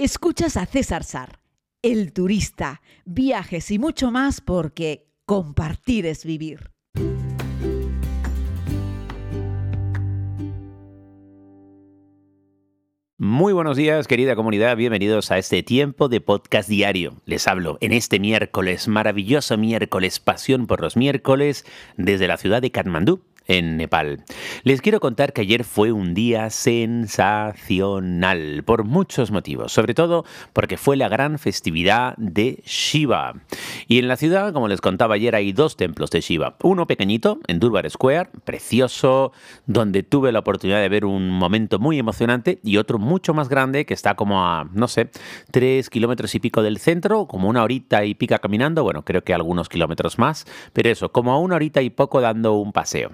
Escuchas a César Sar, el turista, viajes y mucho más porque compartir es vivir. Muy buenos días, querida comunidad. Bienvenidos a este tiempo de podcast diario. Les hablo en este miércoles, maravilloso miércoles, pasión por los miércoles, desde la ciudad de Katmandú, en Nepal. Les quiero contar que ayer fue un día sensacional por muchos motivos, sobre todo porque fue la gran festividad de Shiva. Y en la ciudad, como les contaba ayer, hay dos templos de Shiva. Uno pequeñito, en Durbar Square, precioso, donde tuve la oportunidad de ver un momento muy emocionante, y otro mucho más grande, que está como a, no sé, tres kilómetros y pico del centro, como una horita y pica caminando, bueno, creo que algunos kilómetros más, pero eso, como a una horita y poco dando un paseo.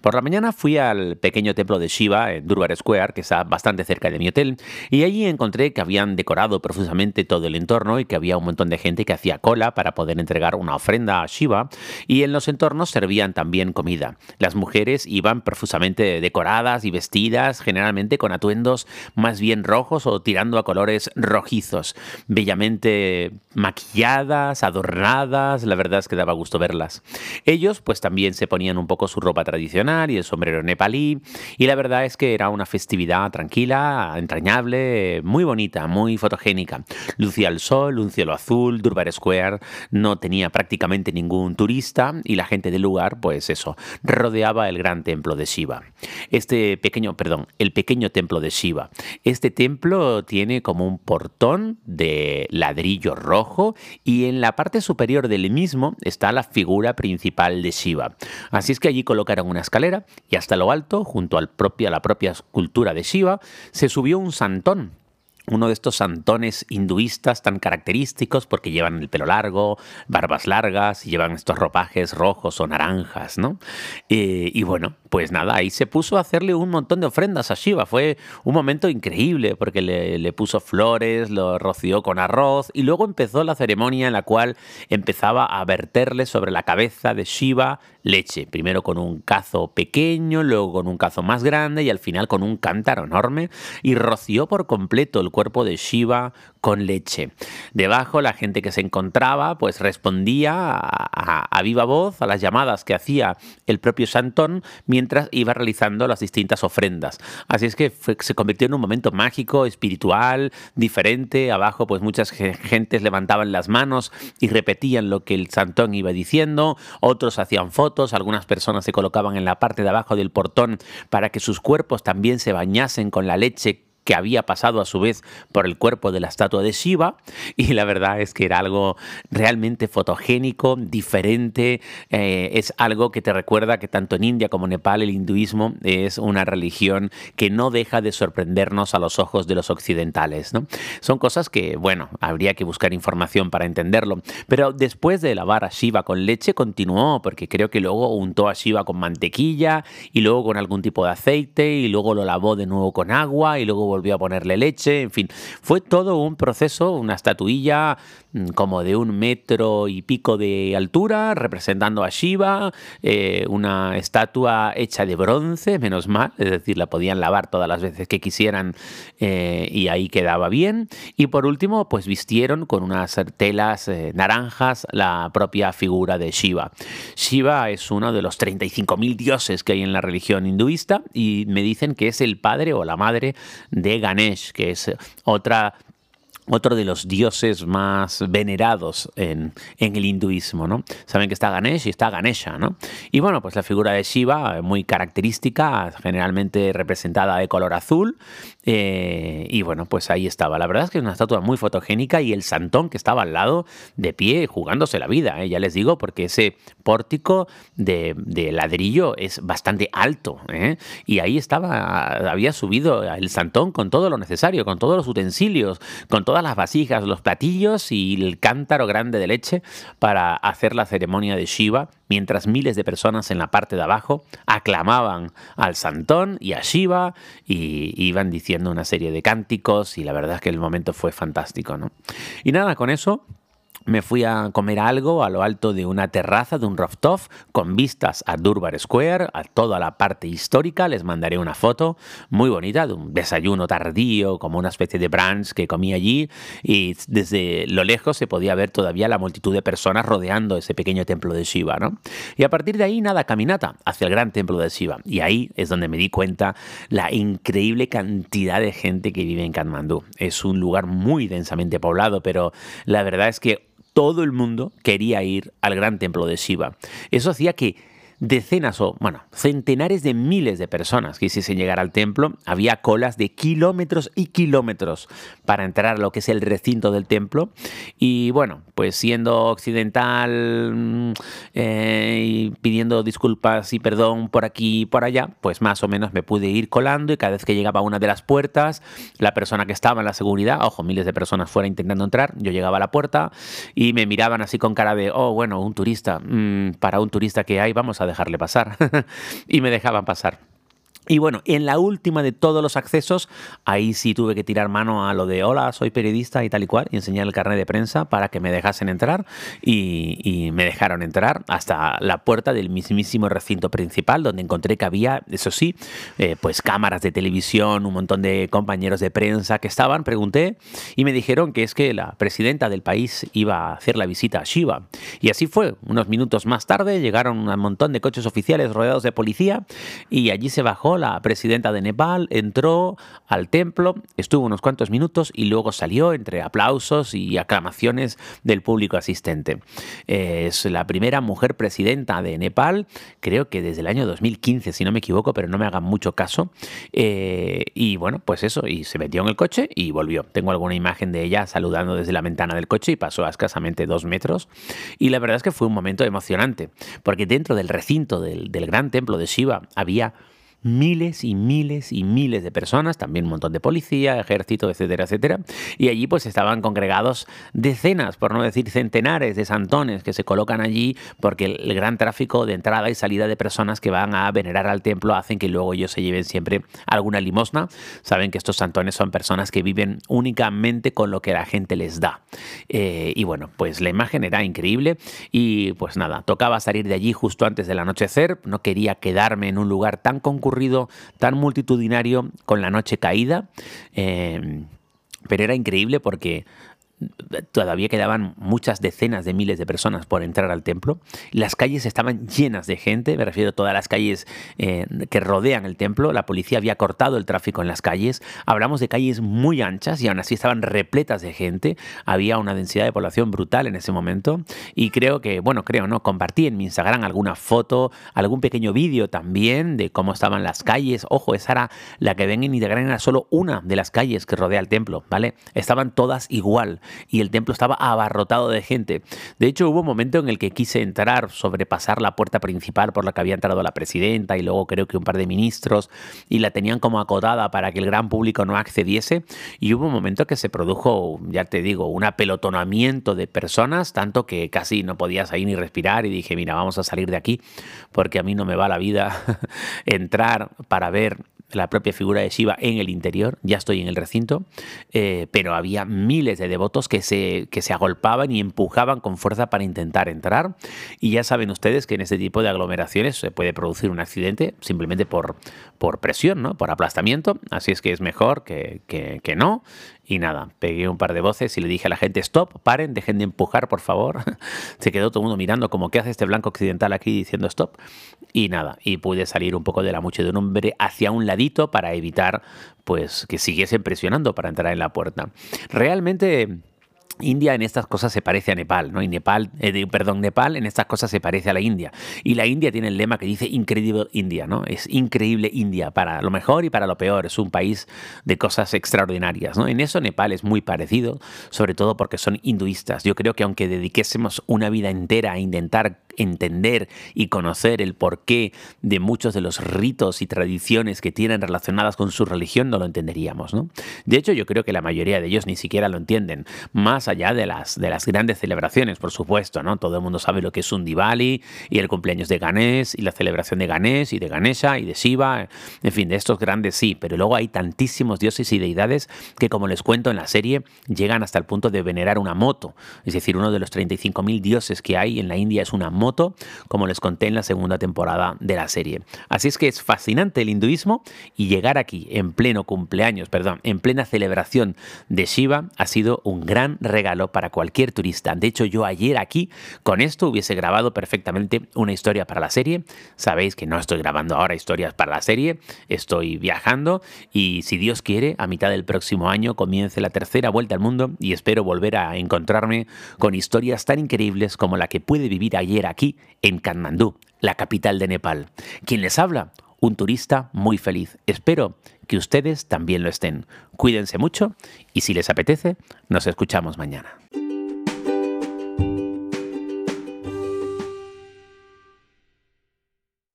Por la mañana fui al pequeño templo de Shiva en Durbar Square, que está bastante cerca de mi hotel, y allí encontré que habían decorado profusamente todo el entorno y que había un montón de gente que hacía cola para poder entregar una ofrenda a Shiva, y en los entornos servían también comida. Las mujeres iban profusamente decoradas y vestidas, generalmente con atuendos más bien rojos o tirando a colores rojizos, bellamente maquilladas, adornadas, la verdad es que daba gusto verlas. Ellos pues también se ponían un poco su ropa tradicional y el sombrero nepalí. Y la verdad es que era una festividad tranquila, entrañable, muy bonita, muy fotogénica. Lucía el sol, un cielo azul, Durbar Square no tenía prácticamente ningún turista y la gente del lugar, pues eso, rodeaba el gran templo de Shiva. Este pequeño, perdón, el pequeño templo de Shiva. Este templo tiene como un portón de ladrillo rojo y en la parte superior del mismo está la figura principal de Shiva. Así es que allí colocaron una escalera y hasta lo alto, junto al propia, a la propia escultura de Shiva, se subió un santón uno de estos santones hinduistas tan característicos porque llevan el pelo largo, barbas largas y llevan estos ropajes rojos o naranjas, ¿no? Eh, y bueno, pues nada, ahí se puso a hacerle un montón de ofrendas a Shiva. Fue un momento increíble porque le, le puso flores, lo roció con arroz y luego empezó la ceremonia en la cual empezaba a verterle sobre la cabeza de Shiva leche. Primero con un cazo pequeño, luego con un cazo más grande y al final con un cántaro enorme y roció por completo el cuerpo de Shiva con leche. Debajo la gente que se encontraba pues respondía a, viva voz a las llamadas que hacía el propio Santón mientras iba realizando las distintas ofrendas. Así es que se convirtió en un momento mágico, espiritual, diferente. Abajo pues muchas gentes levantaban las manos y repetían lo que el Santón iba diciendo, otros hacían fotos, algunas personas se colocaban en la parte de abajo del portón para que sus cuerpos también se bañasen con la leche que había pasado a su vez por el cuerpo de la estatua de Shiva y la verdad es que era algo realmente fotogénico, diferente, eh, es algo que te recuerda que tanto en India como en Nepal el hinduismo es una religión que no deja de sorprendernos a los ojos de los occidentales. ¿no? Son cosas que, bueno, habría que buscar información para entenderlo, pero después de lavar a Shiva con leche continuó, porque creo que luego untó a Shiva con mantequilla y luego con algún tipo de aceite y luego lo lavó de nuevo con agua y luego volvió a ponerle leche, en fin, fue todo un proceso, una estatuilla como de un metro y pico de altura, representando a Shiva, eh, una estatua hecha de bronce, menos mal, es decir, la podían lavar todas las veces que quisieran eh, y ahí quedaba bien. Y por último, pues vistieron con unas telas eh, naranjas la propia figura de Shiva. Shiva es uno de los 35.000 dioses que hay en la religión hinduista y me dicen que es el padre o la madre de Ganesh, que es otra otro de los dioses más venerados en, el hinduismo, ¿no? Saben que está Ganesh y está Ganesha, ¿no? Y bueno, pues la figura de Shiva, muy característica, generalmente representada de color azul, eh, y bueno, pues ahí estaba. La verdad es que es una estatua muy fotogénica y el santón que estaba al lado, de pie, jugándose la vida, ¿eh? ya les digo, porque ese pórtico de, ladrillo es bastante alto, ¿eh? y ahí estaba, había subido el santón con todo lo necesario, con todos los utensilios, con todo las vasijas, los platillos y el cántaro grande de leche para hacer la ceremonia de Shiva, mientras miles de personas en la parte de abajo aclamaban al Santón y a Shiva y iban diciendo una serie de cánticos y la verdad es que el momento fue fantástico. ¿no? Y nada, con eso me fui a comer algo a lo alto de una terraza de un rooftop con vistas a Durbar Square, a toda la parte histórica. Les mandaré una foto muy bonita de un desayuno tardío, como una especie de brunch que comí allí. Y desde lo lejos se podía ver todavía la multitud de personas rodeando ese pequeño templo de Shiva. ¿no? Y a partir de ahí, nada, caminata hacia el gran templo de Shiva. Y ahí es donde me di cuenta la increíble cantidad de gente que vive en Kathmandú. Es un lugar muy densamente poblado, pero la verdad es que todo el mundo quería ir al gran templo de Shiva. Eso hacía que decenas o, bueno, centenares de miles de personas quisiesen llegar al templo. Había colas de kilómetros y kilómetros para entrar a lo que es el recinto del templo. Y bueno, pues siendo occidental mm, eh, y pidiendo disculpas y perdón por aquí y por allá, pues más o menos me pude ir colando y cada vez que llegaba a una de las puertas, la persona que estaba en la seguridad, ojo, miles de personas fuera intentando entrar, yo llegaba a la puerta y me miraban así con cara de, oh, bueno, un turista, mm, para un turista que hay, vamos a dejarle pasar. y me dejaban pasar. Y bueno, en la última de todos los accesos, ahí sí tuve que tirar mano a lo de hola, soy periodista y tal y cual, y enseñar el carnet de prensa para que me dejasen entrar y, me dejaron entrar hasta la puerta del mismísimo recinto principal, donde encontré que había, eso sí, eh, pues cámaras de televisión, un montón de compañeros de prensa que estaban, pregunté y me dijeron que es que la presidenta del país iba a hacer la visita a Shiva. Y así fue, unos minutos más tarde llegaron un montón de coches oficiales rodeados de policía y allí se bajó la presidenta de Nepal, entró al templo, estuvo unos cuantos minutos y luego salió entre aplausos y aclamaciones del público asistente. Es la primera mujer presidenta de Nepal, creo que desde el año 2015, si no me equivoco, pero no me hagan mucho caso. Eh, y bueno, pues eso, y se metió en el coche y volvió. Tengo alguna imagen de ella saludando desde la ventana del coche y pasó a escasamente dos metros. Y la verdad es que fue un momento emocionante, porque dentro del recinto del, del gran templo de Shiva había miles y miles y miles de personas, también un montón de policía, ejército, etcétera, etcétera. Y allí pues estaban congregados decenas, por no decir centenares de santones que se colocan allí porque el, gran tráfico de entrada y salida de personas que van a venerar al templo hacen que luego ellos se lleven siempre alguna limosna. Saben que estos santones son personas que viven únicamente con lo que la gente les da. Eh, y bueno, pues la imagen era increíble y pues nada, tocaba salir de allí justo antes del anochecer, no quería quedarme en un lugar tan concurrido tan multitudinario con la noche caída. Eh, pero era increíble porque todavía quedaban muchas decenas de miles de personas por entrar al templo. Las calles estaban llenas de gente, me refiero a todas las calles eh, que rodean el templo. La policía había cortado el tráfico en las calles. Hablamos de calles muy anchas y aún así estaban repletas de gente. Había una densidad de población brutal en ese momento. Y creo que, bueno, creo, ¿no? Compartí en mi Instagram alguna foto, algún pequeño vídeo también de cómo estaban las calles. Ojo, esa era la que ven en Instagram, era solo una de las calles que rodea el templo, ¿vale? Estaban todas igual y el templo estaba abarrotado de gente. De hecho, hubo un momento en el que quise entrar, sobrepasar la puerta principal por la que había entrado la presidenta y luego creo que un par de ministros y la tenían como acotada para que el gran público no accediese. Y hubo un momento que se produjo, ya te digo, un apelotonamiento de personas, tanto que casi no podías ahí ni respirar y dije, mira, vamos a salir de aquí porque a mí no me va la vida entrar para ver la propia figura de Shiva en el interior, ya estoy en el recinto, eh, pero había miles de devotos que se, que se agolpaban y empujaban con fuerza para intentar entrar. Y ya saben ustedes que en este tipo de aglomeraciones se puede producir un accidente simplemente por, por presión, ¿no? por aplastamiento, así es que es mejor que, que, que no. Y nada, pegué un par de voces y le dije a la gente, stop, paren, dejen de empujar, por favor. Se quedó todo el mundo mirando como, ¿qué hace este blanco occidental aquí diciendo stop? Y nada, y pude salir un poco de la un hombre hacia un ladito para evitar pues que siguiesen presionando para entrar en la puerta. Realmente India en estas cosas se parece a Nepal, ¿no? Y Nepal, eh, perdón, Nepal en estas cosas se parece a la India. Y la India tiene el lema que dice Incredible India, ¿no? Es increíble India, para lo mejor y para lo peor. Es un país de cosas extraordinarias, ¿no? En eso Nepal es muy parecido, sobre todo porque son hinduistas. Yo creo que aunque dediquésemos una vida entera a intentar entender y conocer el porqué de muchos de los ritos y tradiciones que tienen relacionadas con su religión, no lo entenderíamos, ¿no? De hecho, yo creo que la mayoría de ellos ni siquiera lo entienden. Más allá de las, de las grandes celebraciones, por supuesto, ¿no? Todo el mundo sabe lo que es un Diwali y el cumpleaños de Ganesh y la celebración de Ganesh y de Ganesha y de Shiva, en fin, de estos grandes sí, pero luego hay tantísimos dioses y deidades que, como les cuento en la serie, llegan hasta el punto de venerar una moto. Es decir, uno de los 35.000 dioses que hay en la India es una moto, como les conté en la segunda temporada de la serie. Así es que es fascinante el hinduismo y llegar aquí en pleno cumpleaños, perdón, en plena celebración de Shiva ha sido un gran regalo para cualquier turista. De hecho, yo ayer aquí con esto hubiese grabado perfectamente una historia para la serie. Sabéis que no estoy grabando ahora historias para la serie, estoy viajando y si Dios quiere, a mitad del próximo año comience la tercera vuelta al mundo y espero volver a encontrarme con historias tan increíbles como la que pude vivir ayer aquí en Katmandú, la capital de Nepal. ¿Quién les habla? Un turista muy feliz. Espero que ustedes también lo estén. Cuídense mucho y si les apetece, nos escuchamos mañana.